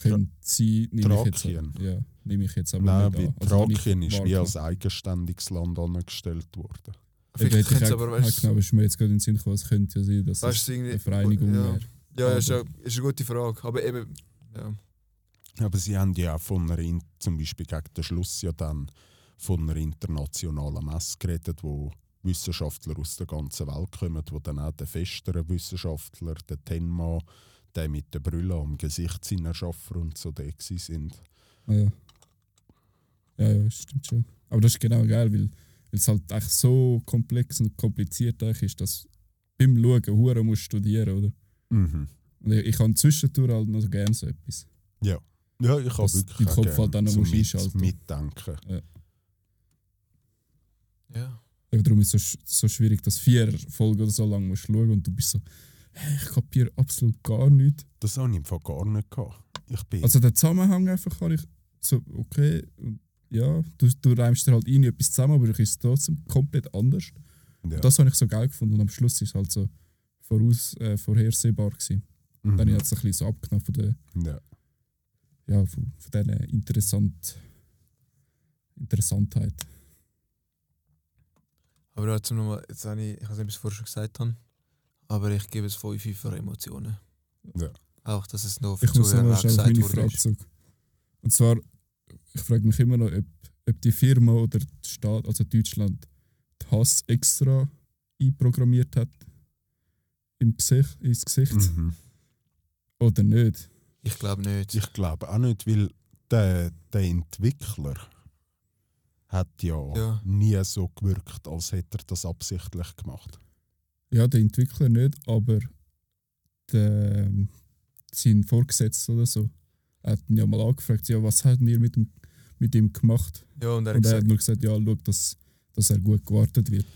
Könnte sein, nehme ich jetzt, Thrakien. ja, nehme ich jetzt aber Nein, nicht an. Also, Thrakien ist wie als eigenständiges Land angestellt worden. Vielleicht hätte ich könnte es aber, ja, weißt genau, aber ist mir jetzt gerade in den Sinn gekommen, es könnte ja sein, dass weißt es du, eine Vereinigung ja. wäre. Ja, ja, ist, ja, Aber- ist eine gute Frage, aber eben, ja. Aber sie haben ja auch von einer, In- zum Beispiel gegen den Schluss ja dann von einer internationalen Messe geredet, wo Wissenschaftler aus der ganzen Welt kommen, wo dann auch der festere Wissenschaftler, der Tenma, der mit der Brille am Gesicht seiner Schaffer und so gewesen sind. Ja. ja, ja, stimmt schon. Aber das ist genau geil, weil, es halt echt so komplex und kompliziert ist, dass beim Schauen Huren muss studieren, oder? Mhm. Und ich, ich habe zwischendurch halt noch gerne so etwas. Ja, ich habe wirklich auch Kopf halt auch noch so musst mit, einschalten. mitdenken. ja. Eben darum ist es so, so schwierig, dass vier Folgen oder so lang musst schauen und du bist so, hey, ich kapiere absolut gar nichts. Das habe ich im Fall gar nicht gehabt. Ich bin Also den Zusammenhang einfach habe ich so, okay, ja, du, du reimst dir halt irgendwie etwas zusammen, aber es ist trotzdem komplett anders. ja. Das habe ich so geil gefunden und am Schluss ist es halt so voraus, äh, vorhersehbar gewesen. mhm. Dann habe ich halt so ein bisschen so abgenommen von der, ja. Ja, von, von dieser interessant, Interessantheit. Aber zum nochmal, jetzt habe ich, ich weiß nicht, ob ich es vorher schon gesagt habe, aber ich gebe es 5 für Emotionen. Ja. Auch, dass es noch Ich muss Zuhörer schnell auf gesagt meine worden Frage ist. zurück. Und zwar, ich frage mich immer noch, ob, ob die Firma oder der Staat, also Deutschland, die Hass extra einprogrammiert hat im Gesicht, ins Gesicht Mhm. oder nicht. Ich glaube nicht. Ich glaube auch nicht, weil der, der Entwickler hat ja, Ja. nie so gewirkt, als hätte er das absichtlich gemacht. Ja, der Entwickler nicht, aber der, sein Vorgesetzter oder so hat ihn ja mal angefragt, ja, was hat ihr mit, dem, mit ihm gemacht? ja, und er hat Und er hat gesagt, nur gesagt, ja, schau, dass, dass er gut gewartet wird.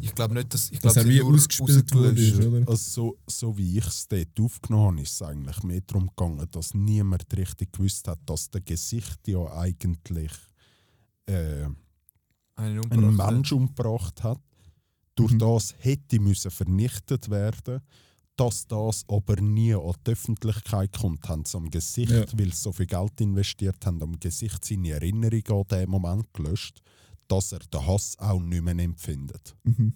Ich glaube nicht, dass, ich Dass glaube, er wie ausgespielt wurde, rausgelöscht. ist, oder? Also so, so wie ich es dort aufgenommen habe, ist es eigentlich mehr darum gegangen, dass niemand richtig gewusst hat, dass der Gesicht ja eigentlich äh, Einen einen umgebracht. Mensch umgebracht hat. Durch Mhm. das hätte müssen vernichtet werden dass das aber nie an die Öffentlichkeit kommt, haben sie am Gesicht, Ja. weil sie so viel Geld investiert haben, am Gesicht seine Erinnerung an diesen Moment gelöscht, dass er den Hass auch nicht mehr empfindet. Mhm.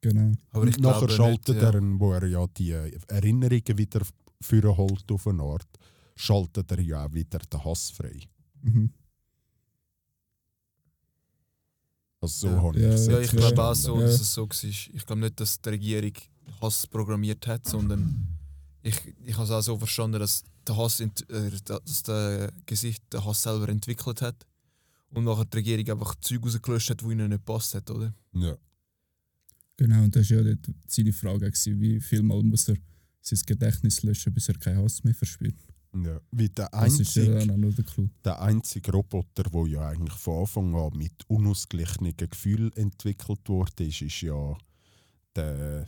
Genau. Aber ich Und nachher glaube schaltet nicht, ja. er, wo er ja die Erinnerungen wieder führen holt auf eine Art, schaltet er ja auch wieder den Hass frei. Mhm. Also so Ja. habe ich Ja, es Ja, ich glaube auch so, Ja. dass es so war. Ich glaube nicht, dass die Regierung Hass programmiert hat, sondern ich, ich habe es auch so verstanden, dass der Hass, äh, dass der Gesicht den Hass selber entwickelt hat und nachher die Regierung einfach Zeug rausgelöscht hat, die ihnen nicht passt hat, oder? Ja. Genau, und das war ja dort seine Frage, gewesen, wie viel Mal muss er sein Gedächtnis löschen, bis er keinen Hass mehr verspürt. Ja. Wie der Das ist ja einzige, noch der Clou. der einzige Roboter, der ja eigentlich von Anfang an mit unausgeglichenen Gefühlen entwickelt wurde, ist, ist ja der,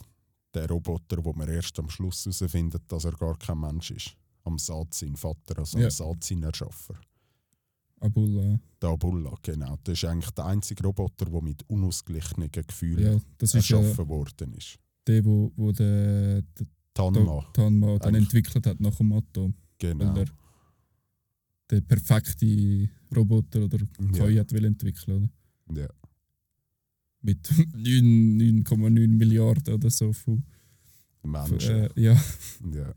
der Roboter, wo man erst am Schluss herausfindet, dass er gar kein Mensch ist. Am Saat sein Vater, also Ja. am Saat sein Erschaffer. Abullah. Der Abulla, genau. Das ist eigentlich der einzige Roboter, der mit unausgeglichenen Gefühlen Ja, das ist ja erschaffen worden ist. der, wo, wo der, der Tanma, Tanma dann Eigentlich- entwickelt hat nach dem Atom. genau. Weil er den perfekten Roboter oder KI hat will entwickeln oder? Ja. Mit <laughs> 9 9,9 Milliarden oder so von, von Menschen. äh, ja, ja.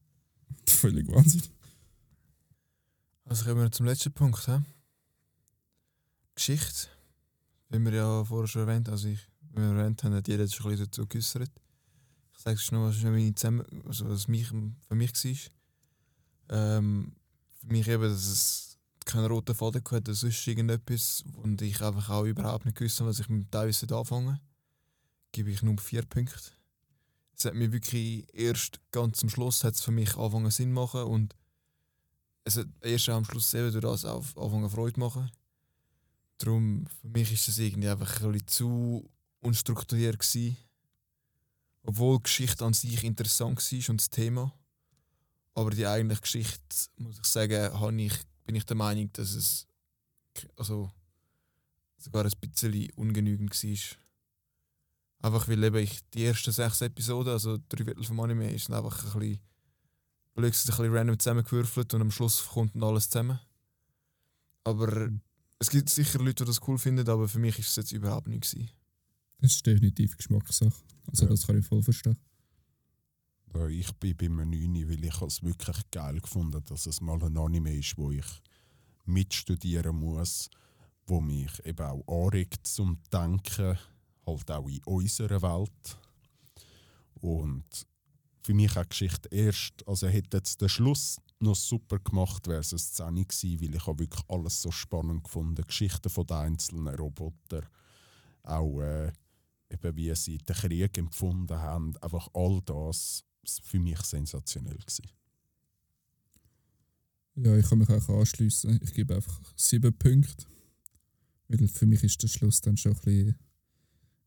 <laughs> völlig Wahnsinn. Also kommen wir zum letzten Punkt. He? Geschichte. Wie wir ja vorher schon erwähnt also ich, wie wir erwähnt haben, hat jeder schon ein bisschen dazu geäußert. Ich sage es noch, was, meine zusammen, also was mich, für mich war. Ähm, für mich eben, dass es keinen roten Faden hatte oder sonst irgendetwas und ich einfach auch überhaupt nicht gewusst habe, was ich mit dem teilweise anfangen gebe ich nur vier Punkte. Es hat mir wirklich erst ganz zum Schluss hat's für mich angefangen Sinn machen und es hat erst am Schluss eben durch das auf anfangen Freude machen. Darum, für mich ist es irgendwie einfach ein bisschen zu unstrukturiert gewesen. Obwohl die Geschichte an sich interessant war und das Thema. Aber die eigentliche Geschichte, muss ich sagen, ich, bin ich der Meinung, dass es also, sogar ein bisschen ungenügend war. Einfach weil ich die ersten sechs Episoden, also drei Viertel vom Anime, ist einfach ein bisschen blöd, ein bisschen random zusammengewürfelt und am Schluss kommt dann alles zusammen. Aber Mhm. es gibt sicher Leute, die das cool finden, aber für mich ist es jetzt überhaupt nicht gewesen. Das ist definitiv Geschmackssache. Also Ja. das kann ich voll verstehen. Ja, Ich bin bei einem 9, weil ich es wirklich geil gefunden dass es mal ein Anime ist, wo ich mitstudieren muss, wo mich eben auch anregt zum Denken, halt auch in unserer Welt. Und für mich die Geschichte erst, also hätte jetzt der Schluss noch super gemacht, wäre es eine Szene gewesen, weil ich habe wirklich alles so spannend gefunden. Geschichten von den einzelnen Robotern, auch äh, eben wie sie den Krieg empfunden haben, einfach all das ist für mich sensationell gewesen. Ja, ich kann mich auch anschließen. Ich gebe einfach sieben Punkte. Weil für mich ist der Schluss dann schon ein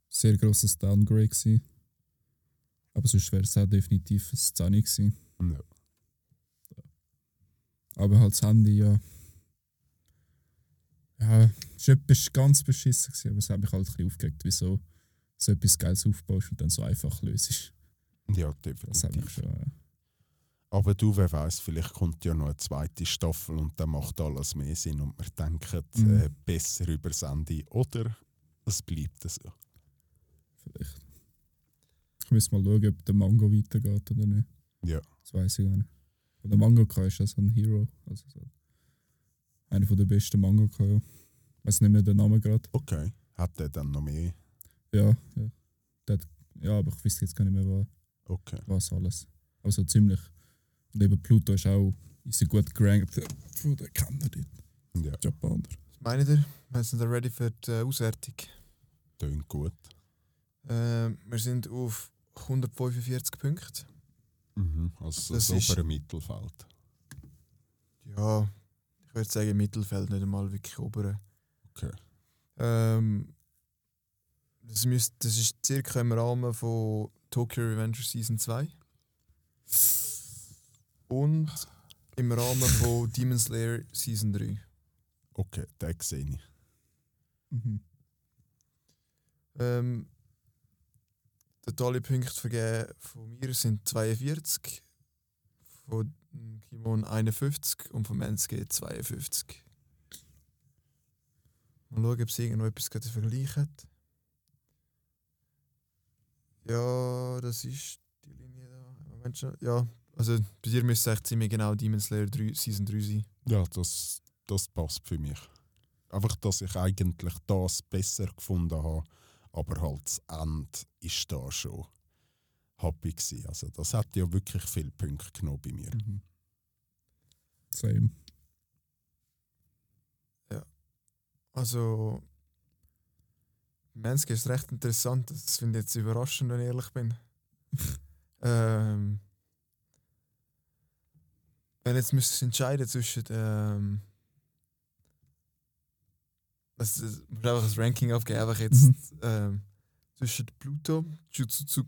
sehr grosses Downgrade gewesen. Aber sonst wäre es auch definitiv eine Szene gewesen. Ja. Aber halt das Handy, ja. Ja, es war etwas ganz beschissen, gewesen, aber es hat mich halt ein bisschen aufgeregt, wieso so etwas Geiles aufbaust und dann so einfach löst. Ja, Das hat mich definitiv. schon. Äh, Aber du, wer weiß, vielleicht kommt ja noch eine zweite Staffel und dann macht alles mehr Sinn und wir denken Mhm. äh, besser über Ende. Oder es bleibt so. vielleicht. Ich muss mal schauen, ob der Mango weitergeht oder nicht. Ja. Das weiß ich gar nicht. Aber der Mangaka ist ja so ein Hero. Also so einer der besten Mangaka. Ja. Ich weiß nicht mehr den Namen gerade. Okay. Hat er dann noch mehr? Ja, ja. Der hat, ja, aber ich weiß jetzt gar nicht mehr, was, Okay. was alles. Aber so ziemlich. Und eben Pluto ist auch ist ein gut gerankt von den Kenner dort. Ja, Japaner. Was meint ihr? Wir sind da ready für die äh, Auswertung. tönt gut. Ähm, wir sind auf 145 Punkte. Mhm. Also Das das, ist- obere Mittelfeld. Ja, ich würde sagen Mittelfeld, nicht einmal wirklich obere. Okay. Ähm, das, müsst, das ist circa im Rahmen von Tokyo Revenger Season 2. Und im Rahmen von <laughs> Demon Slayer Season 3. Okay, den sehe ich. Mhm. Ähm, totale Punkte vergeben von mir sind 42, von Kimon 51 und von Menske 52. Mal schauen, ob es irgendwo etwas gerade Vergleich hat. Ja, das ist die Linie da. Moment schon. Ja, also bei dir müsste es echt ziemlich genau Demon Slayer 3, Season 3 sein. Ja, das, das passt für mich. Einfach, dass ich eigentlich das besser gefunden habe, aber halt das Ende ist da schon happy gewesen. Also das hat ja wirklich viele Punkte genommen bei mir. Mhm. Same. Also, Menske ist recht interessant. Das finde ich jetzt überraschend, wenn ich ehrlich bin. <laughs> ähm, wenn jetzt müsstest du entscheiden zwischen ähm, das, das, musst einfach ein Ranking aufgeben, einfach jetzt Mhm. ähm, zwischen Pluto, Jujutsu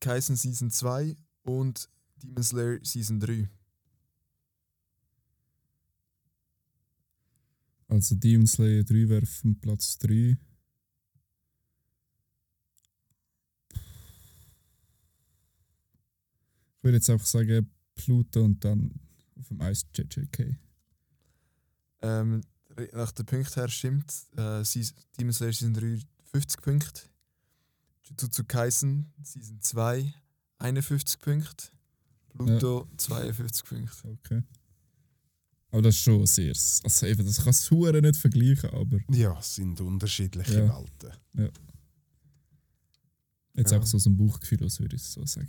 Kaisen Season 2 und Demon Slayer Season 3. Also Demon Slayer 3 wäre dem Platz 3. Ich würde jetzt einfach sagen Pluto und dann auf dem Eis JJK. Ähm, nach den Punkten her stimmt, äh, Demon Slayer Season 3 50 Punkte, Jujutsu Kaisen Season 2 51 Punkte, Pluto 52 Punkte. Okay. Aber das ist schon sehr. Also eben, das kannst du nicht vergleichen, aber Ja, es sind unterschiedliche Ja. Welten. jetzt Ja. einfach so aus dem Bauchgefühl aus, würde ich so sagen.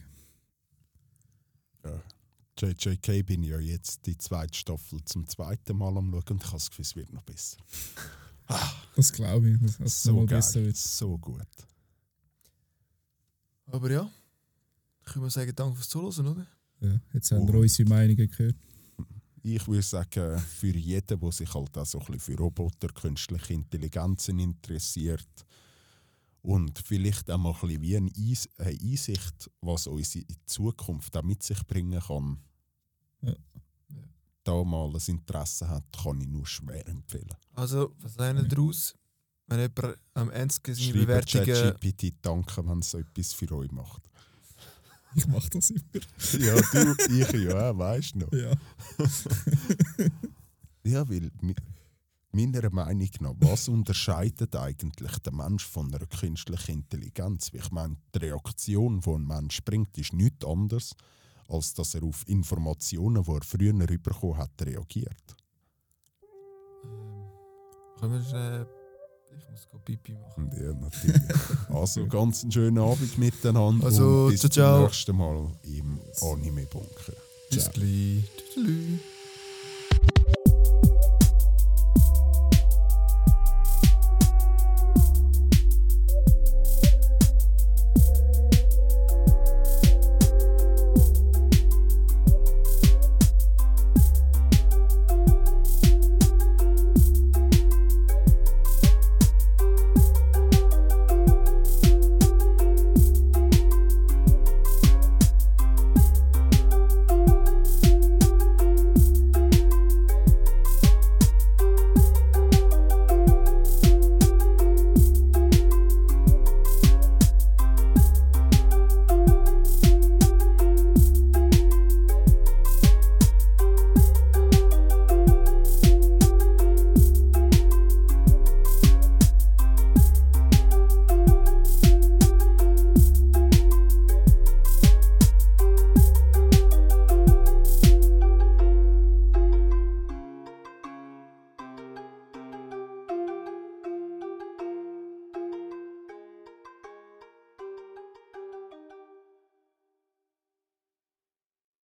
JJK bin ich ja jetzt die zweite Staffel zum zweiten Mal am Schauen und ich habe das Gefühl, es wird noch besser. Das glaube ich, dass es so nochmal geil, besser wird. so gut. Aber ja, können wir sagen, danke fürs Zuhören, oder? Ja, jetzt haben wir unsere Meinungen gehört. Ich würde sagen, für jeden, der sich halt auch so ein bisschen für Roboter, künstliche Intelligenzen interessiert und vielleicht auch mal ein bisschen wie eine Einsicht, was unsere Zukunft auch mit sich bringen kann, Ja. da mal ein Interesse hat, kann ich nur schwer empfehlen. Also, was lernen wir daraus? Wenn jemand am Ende seine Bewertungen. ChatGPT danke, wenn es etwas für euch macht. <laughs> Ich mache das immer. Ja, du, ich ja, weißt du noch. Ja. <laughs> Ja, weil meiner Meinung nach, was unterscheidet eigentlich den Mensch von einer künstlichen Intelligenz? Ich meine, die Reaktion, die ein Mensch bringt, ist nichts anderes, als dass er auf Informationen, die er früher bekommen hat, reagiert. Ähm, können wir. Äh, ich muss Pipi machen. Ja, natürlich. Also <laughs> ganz einen schönen Abend miteinander Also, und bis ciao, ciao. zum nächsten Mal im Anime-Bunker. Bis gleich. Tschüss.